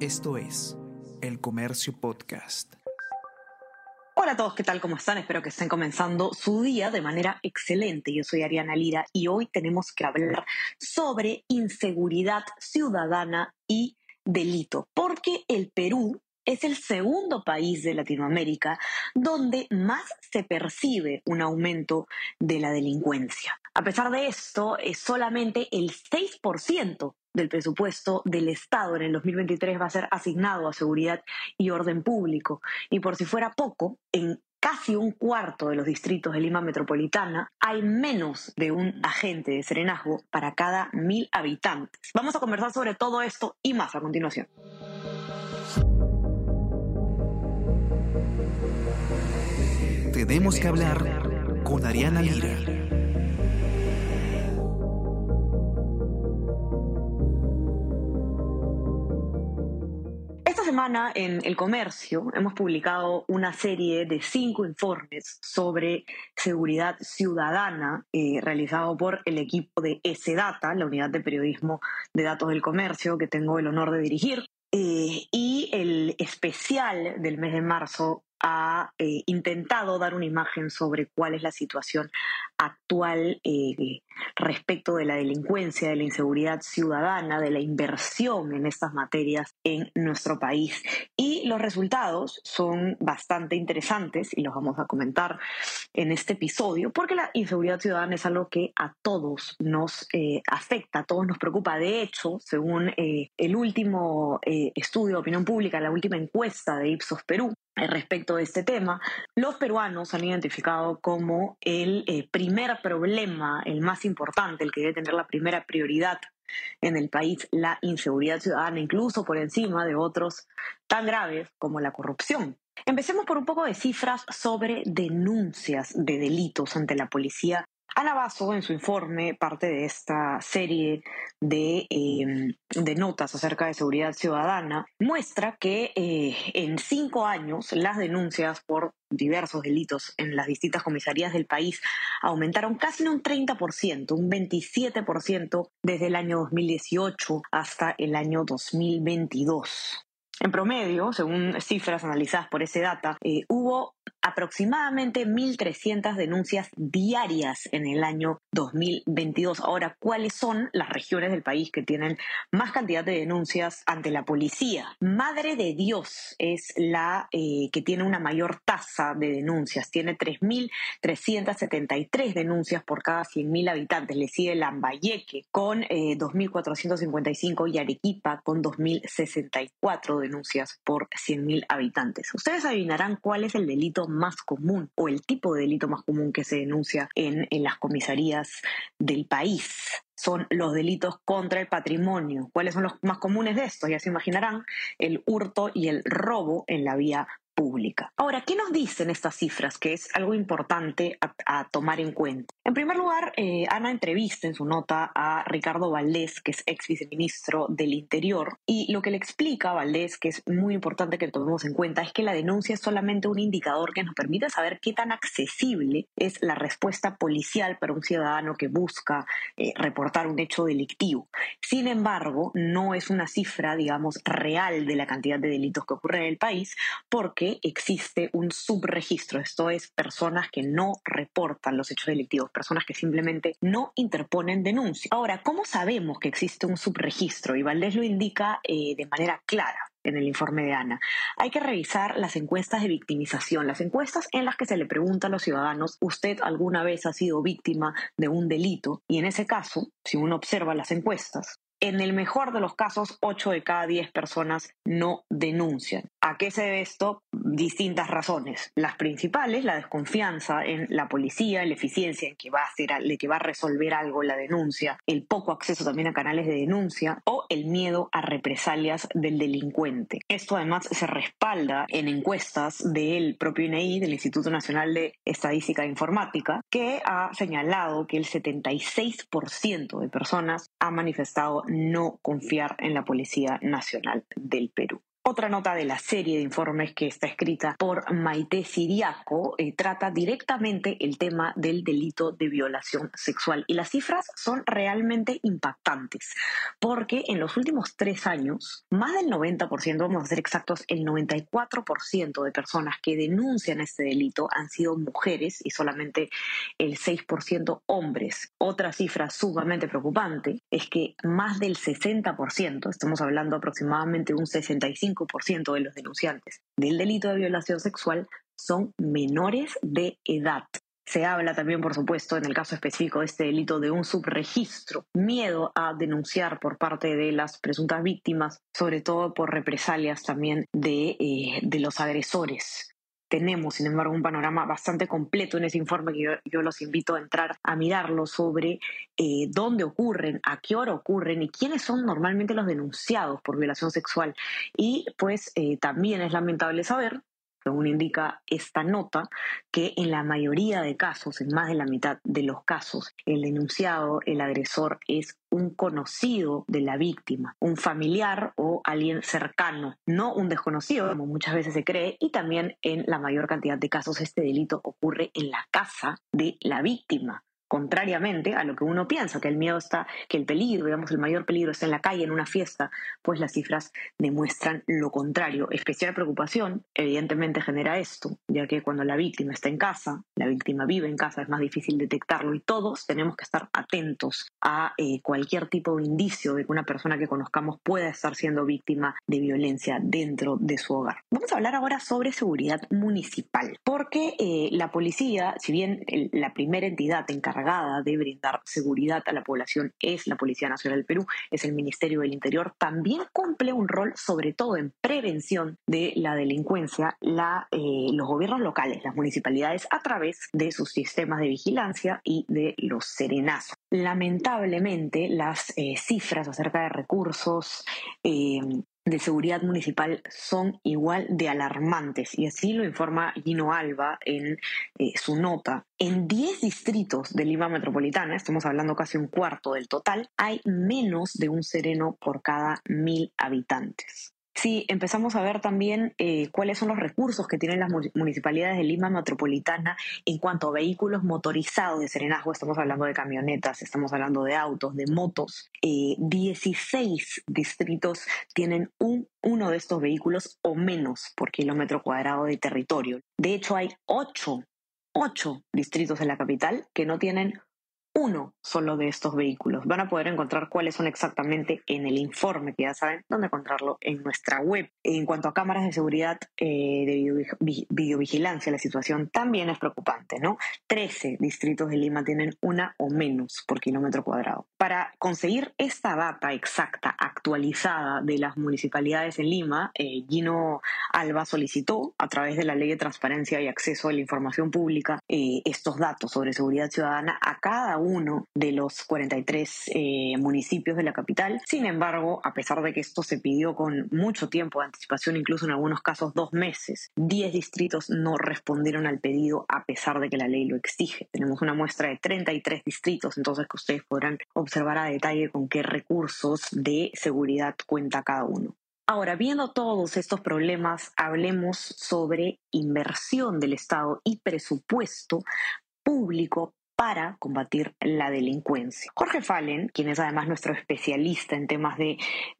Esto es El Comercio Podcast. Hola a todos, ¿qué tal? ¿Cómo están? Espero que estén comenzando su día de manera excelente. Yo soy Ariana Lira y hoy tenemos que hablar sobre inseguridad ciudadana y delito, porque el Perú es el segundo país de Latinoamérica donde más se percibe un aumento de la delincuencia. A pesar de esto, es solamente el 6% del presupuesto del Estado en el 2023 va a ser asignado a seguridad y orden público. Y por si fuera poco, en casi un cuarto de los distritos de Lima Metropolitana hay menos de un agente de serenazgo para cada mil habitantes. Vamos a conversar sobre todo esto y más a continuación. Tenemos que hablar con Ariana Lira. Semana en El Comercio hemos publicado una serie de cinco informes sobre seguridad ciudadana eh, realizado por el equipo de S-Data, la unidad de periodismo de datos del comercio que tengo el honor de dirigir. Eh, y el especial del mes de marzo ha eh, intentado dar una imagen sobre cuál es la situación actual eh, respecto de la delincuencia, de la inseguridad ciudadana, de la inversión en estas materias en nuestro país. Y los resultados son bastante interesantes y los vamos a comentar en este episodio, porque la inseguridad ciudadana es algo que a todos nos eh, afecta, a todos nos preocupa. De hecho, según el último estudio de opinión pública, la última encuesta de Ipsos Perú, respecto de este tema, los peruanos han identificado como el eh, primer problema, el más importante, el que debe tener la primera prioridad en el país, la inseguridad ciudadana, incluso por encima de otros tan graves como la corrupción. Empecemos por un poco de cifras sobre denuncias de delitos ante la policía Ana Basso, en su informe, parte de esta serie de, em, de notas acerca de seguridad ciudadana, muestra que eh, en cinco años las denuncias por diversos delitos en las distintas comisarías del país aumentaron casi un 30%, un 27% desde el año 2018 hasta el año 2022. En promedio, según cifras analizadas por ese data, eh, hubo aproximadamente 1.300 denuncias diarias en el año 2022. Ahora, ¿cuáles son las regiones del país que tienen más cantidad de denuncias ante la policía? Madre de Dios es la eh, que tiene una mayor tasa de denuncias. Tiene 3.373 denuncias por cada 100.000 habitantes. Le sigue Lambayeque con 2.455 eh, y Arequipa con 2.064 denuncias por 100.000 habitantes. Ustedes adivinarán cuál es el delito más común o el tipo de delito más común que se denuncia en, en las comisarías del país son los delitos contra el patrimonio. ¿Cuáles son los más comunes de estos? Ya se imaginarán, el hurto y el robo en la vía pública. Ahora, ¿qué nos dicen estas cifras? Que es algo importante a, tomar en cuenta. En primer lugar, eh, Ana entrevista en su nota a Ricardo Valdés, que es ex viceministro del Interior, y lo que le explica a Valdés, que es muy importante que tomemos en cuenta, es que la denuncia es solamente un indicador que nos permite saber qué tan accesible es la respuesta policial para un ciudadano que busca eh, reportar un hecho delictivo. Sin embargo, no es una cifra, digamos, real de la cantidad de delitos que ocurren en el país, porque existe un subregistro, esto es personas que no reportan los hechos delictivos, personas que simplemente no interponen denuncia. Ahora, ¿cómo sabemos que existe un subregistro? Y Valdés lo indica eh, de manera clara en el informe de Ana. Hay que revisar las encuestas de victimización, las encuestas en las que se le pregunta a los ciudadanos, ¿usted alguna vez ha sido víctima de un delito? Y en ese caso, si uno observa las encuestas, en el mejor de los casos, 8 de cada 10 personas no denuncian. ¿A qué se debe esto? Distintas razones. Las principales, la desconfianza en la policía, la eficiencia en que va a hacer, de que va a resolver algo la denuncia, el poco acceso también a canales de denuncia o el miedo a represalias del delincuente. Esto además se respalda en encuestas del propio INEI, del Instituto Nacional de Estadística e Informática, que ha señalado que el 76% de personas ha manifestado no confiar en la Policía Nacional del Perú. Otra nota de la serie de informes que está escrita por Maite Siriaco eh, trata directamente el tema del delito de violación sexual y las cifras son realmente impactantes porque en los últimos tres años más del 90%, vamos a ser exactos, el 94% de personas que denuncian este delito han sido mujeres y solamente el 6% hombres. Otra cifra sumamente preocupante es que más del 60%, estamos hablando aproximadamente un 65 ciento de los denunciantes del delito de violación sexual son menores de edad. Se habla también, por supuesto, en el caso específico de este delito de un subregistro, miedo a denunciar por parte de las presuntas víctimas, sobre todo por represalias también de, eh, de los agresores tenemos, sin embargo, un panorama bastante completo en ese informe que yo, los invito a entrar a mirarlo sobre eh, dónde ocurren, a qué hora ocurren y quiénes son normalmente los denunciados por violación sexual. Y pues eh, también es lamentable saber según indica esta nota, que en la mayoría de casos, en más de la mitad de los casos, el denunciado, el agresor, es un conocido de la víctima, un familiar o alguien cercano, no un desconocido, como muchas veces se cree, y también en la mayor cantidad de casos este delito ocurre en la casa de la víctima contrariamente a lo que uno piensa, que el miedo está, que el peligro, digamos, el mayor peligro está en la calle, en una fiesta, pues las cifras demuestran lo contrario. Especial preocupación, evidentemente, genera esto, ya que cuando la víctima está en casa, la víctima vive en casa, es más difícil detectarlo y todos tenemos que estar atentos a eh, cualquier tipo de indicio de que una persona que conozcamos pueda estar siendo víctima de violencia dentro de su hogar. Vamos a hablar ahora sobre seguridad municipal, porque eh, la policía, si bien la primera entidad encargada de brindar seguridad a la población es la Policía Nacional del Perú, es el Ministerio del Interior, también cumple un rol sobre todo en prevención de la delincuencia eh, los gobiernos locales, las municipalidades, a través de sus sistemas de vigilancia y de los serenazos. Lamentablemente, las eh, cifras acerca de recursos eh, de seguridad municipal son igual de alarmantes y así lo informa Gino Alba en eh, su nota. En 10 distritos de Lima Metropolitana, estamos hablando casi un cuarto del total, hay menos de un sereno por cada mil habitantes. Sí, empezamos a ver también eh, cuáles son los recursos que tienen las municipalidades de Lima Metropolitana en cuanto a vehículos motorizados de serenazgo. Estamos hablando de camionetas, estamos hablando de autos, de motos. 16 eh, distritos tienen un, uno de estos vehículos o menos por kilómetro cuadrado de territorio. De hecho, hay 8, 8 distritos en la capital que no tienen uno solo de estos vehículos. Van a poder encontrar cuáles son exactamente en el informe, que ya saben dónde encontrarlo en nuestra web. En cuanto a cámaras de seguridad eh, de videovigilancia, la situación también es preocupante, ¿no? 13 distritos de Lima tienen una o menos por kilómetro cuadrado. Para conseguir esta data exacta, actualizada de las municipalidades en Lima, eh, Gino Alba solicitó, a través de la Ley de Transparencia y Acceso a la Información Pública, eh, estos datos sobre seguridad ciudadana a cada uno de los 43 eh, municipios de la capital. Sin embargo, a pesar de que esto se pidió con mucho tiempo de anticipación, incluso en algunos casos dos meses, 10 distritos no respondieron al pedido a pesar de que la ley lo exige. Tenemos una muestra de 33 distritos, entonces que ustedes podrán observar a detalle con qué recursos de seguridad cuenta cada uno. Ahora, viendo todos estos problemas, hablemos sobre inversión del Estado y presupuesto público para combatir la delincuencia. Jorge Fallen, quien es además nuestro especialista en temas de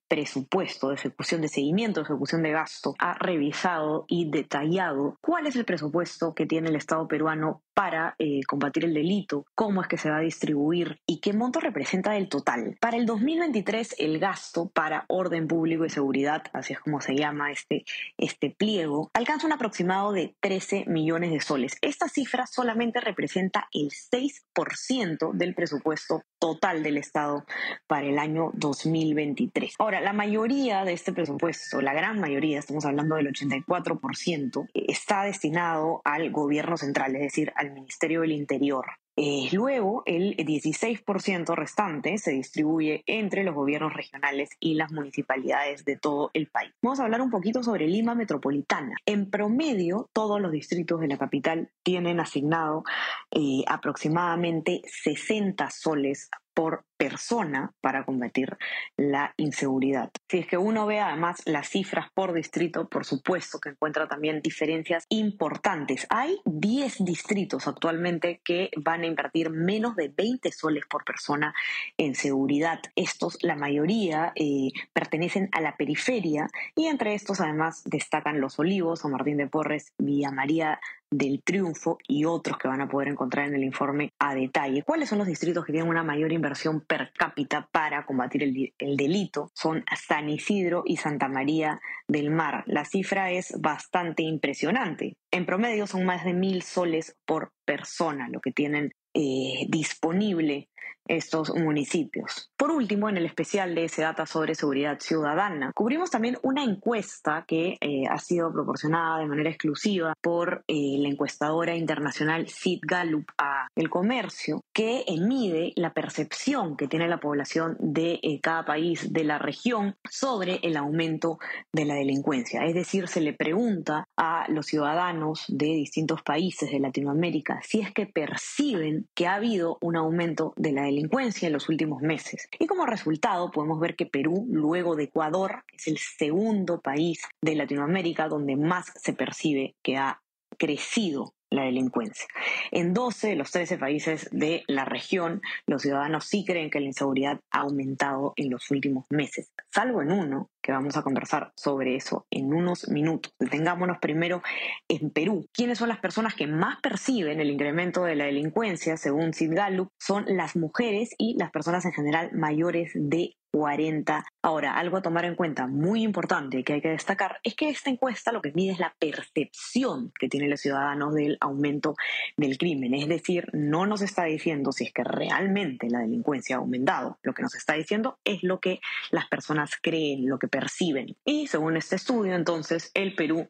presupuesto de ejecución de seguimiento, ejecución de gasto, ha revisado y detallado cuál es el presupuesto que tiene el Estado peruano para eh, combatir el delito, cómo es que se va a distribuir y qué monto representa el total. Para el 2023, el gasto para orden público y seguridad, así es como se llama este, este pliego, alcanza un aproximado de 13 millones de soles. Esta cifra solamente representa el 6% del presupuesto total del Estado para el año 2023. Ahora, la mayoría de este presupuesto, la gran mayoría, estamos hablando del 84%, está destinado al gobierno central, es decir, al Ministerio del Interior. Eh, luego, el 16% restante se distribuye entre los gobiernos regionales y las municipalidades de todo el país. Vamos a hablar un poquito sobre Lima Metropolitana. En promedio, todos los distritos de la capital tienen asignado eh, aproximadamente 60 soles por persona para combatir la inseguridad. Si es que uno ve además las cifras por distrito, por supuesto que encuentra también diferencias importantes. Hay 10 distritos actualmente que van a invertir menos de 20 soles por persona en seguridad. Estos, la mayoría, eh, pertenecen a la periferia y entre estos además destacan Los Olivos, San Martín de Porres, Villa María del Triunfo y otros que van a poder encontrar en el informe a detalle. ¿Cuáles son los distritos que tienen una mayor inversión per cápita para combatir el, el, delito? Son San Isidro y Santa María del Mar. La cifra es bastante impresionante. En promedio son más de mil soles por persona lo que tienen eh, disponible estos municipios. Por último, en el especial de ese data sobre seguridad ciudadana, cubrimos también una encuesta que eh, ha sido proporcionada de manera exclusiva por eh, la encuestadora internacional Sid Gallup a El Comercio, que mide la percepción que tiene la población de eh, cada país de la región sobre el aumento de la delincuencia. Es decir, se le pregunta a los ciudadanos de distintos países de Latinoamérica si es que perciben que ha habido un aumento de la delincuencia en los últimos meses. Y como resultado podemos ver que Perú, luego de Ecuador, es el segundo país de Latinoamérica donde más se percibe que ha crecido la delincuencia. En 12 de los 13 países de la región, los ciudadanos sí creen que la inseguridad ha aumentado en los últimos meses, salvo en uno, que vamos a conversar sobre eso en unos minutos. Detengámonos primero en Perú. ¿Quiénes son las personas que más perciben el incremento de la delincuencia, según Sid Gallup? Son las mujeres y las personas en general mayores de 40. Ahora, algo a tomar en cuenta muy importante que hay que destacar es que esta encuesta lo que mide es la percepción que tienen los ciudadanos del aumento del crimen. Es decir, no nos está diciendo si es que realmente la delincuencia ha aumentado. Lo que nos está diciendo es lo que las personas creen, lo que perciben. Y según este estudio, entonces, el Perú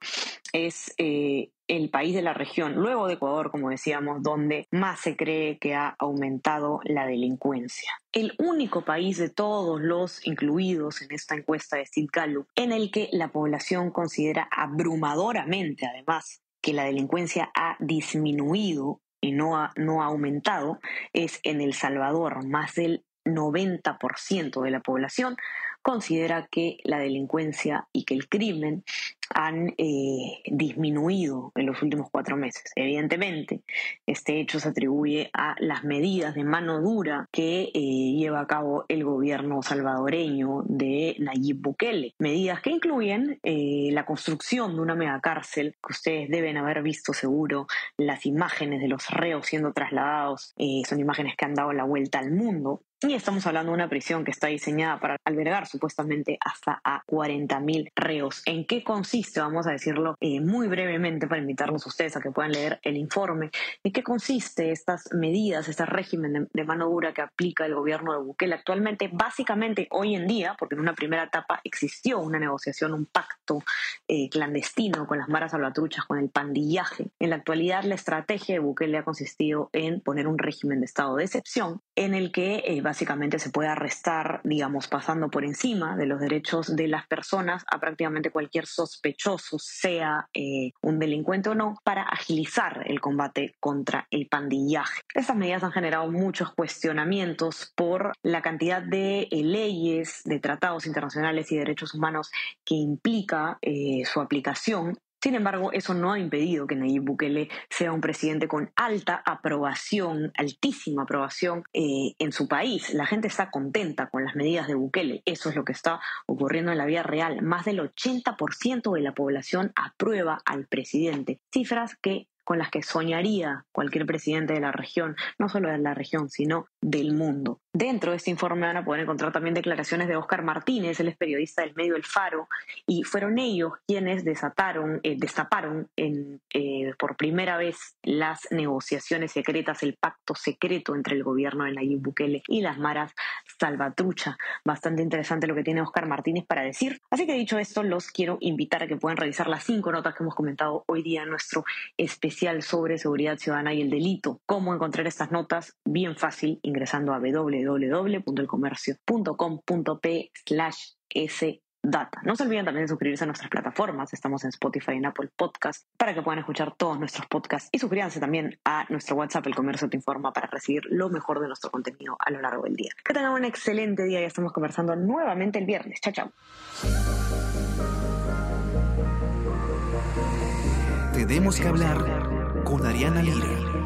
es eh, el país de la región, luego de Ecuador, como decíamos, donde más se cree que ha aumentado la delincuencia. El único país de todos los incluidos en esta encuesta de Steve en el que la población considera abrumadoramente, además, que la delincuencia ha disminuido y no ha, no ha aumentado, es en El Salvador. Más del 90% de la población considera que la delincuencia y que el crimen han eh, disminuido en los últimos cuatro meses. Evidentemente, este hecho se atribuye a las medidas de mano dura que eh, lleva a cabo el gobierno salvadoreño de Nayib Bukele. Medidas que incluyen eh, la construcción de una megacárcel, que ustedes deben haber visto seguro, las imágenes de los reos siendo trasladados, son imágenes que han dado la vuelta al mundo. Y estamos hablando de una prisión que está diseñada para albergar supuestamente hasta a 40.000 reos. ¿En qué consiste? Vamos a decirlo eh, muy brevemente para invitarlos a ustedes a que puedan leer el informe. ¿En qué consiste estas medidas, este régimen de, mano dura que aplica el gobierno de Bukele actualmente? Básicamente, hoy en día, porque en una primera etapa existió una negociación, un pacto eh, clandestino con las maras salvatruchas, con el pandillaje. En la actualidad, la estrategia de Bukele ha consistido en poner un régimen de estado de excepción en el que eh, básicamente se puede arrestar, digamos, pasando por encima de los derechos de las personas a prácticamente cualquier sospechoso, sea eh, un delincuente o no, para agilizar el combate contra el pandillaje. Estas medidas han generado muchos cuestionamientos por la cantidad de eh, leyes, de tratados internacionales y derechos humanos que implica su aplicación sin embargo, eso no ha impedido que Nayib Bukele sea un presidente con alta aprobación, altísima aprobación eh, en su país. La gente está contenta con las medidas de Bukele. Eso es lo que está ocurriendo en la vida real. Más del 80% de la población aprueba al presidente. Cifras que con las que soñaría cualquier presidente de la región, no solo de la región, sino del mundo. Dentro de este informe van a poder encontrar también declaraciones de Oscar Martínez, él es periodista del medio El Faro, y fueron ellos quienes desataron, eh, destaparon en, eh, por primera vez las negociaciones secretas, el pacto secreto entre el gobierno de Nayib Bukele y las maras Salvatrucha. Bastante interesante lo que tiene Oscar Martínez para decir. Así que dicho esto, los quiero invitar a que puedan revisar las cinco notas que hemos comentado hoy día en nuestro especial sobre seguridad ciudadana y el delito. ¿Cómo encontrar estas notas? Bien fácil, ingresando a www.elcomercio.com.p slash Data. No se olviden también de suscribirse a nuestras plataformas. Estamos en Spotify y Apple Podcast para que puedan escuchar todos nuestros podcasts y suscríbanse también a nuestro WhatsApp, El Comercio Te Informa, para recibir lo mejor de nuestro contenido a lo largo del día. Que tengan un excelente día y estamos conversando nuevamente el viernes. Chao, chao. Tenemos que hablar con Ariana Lira.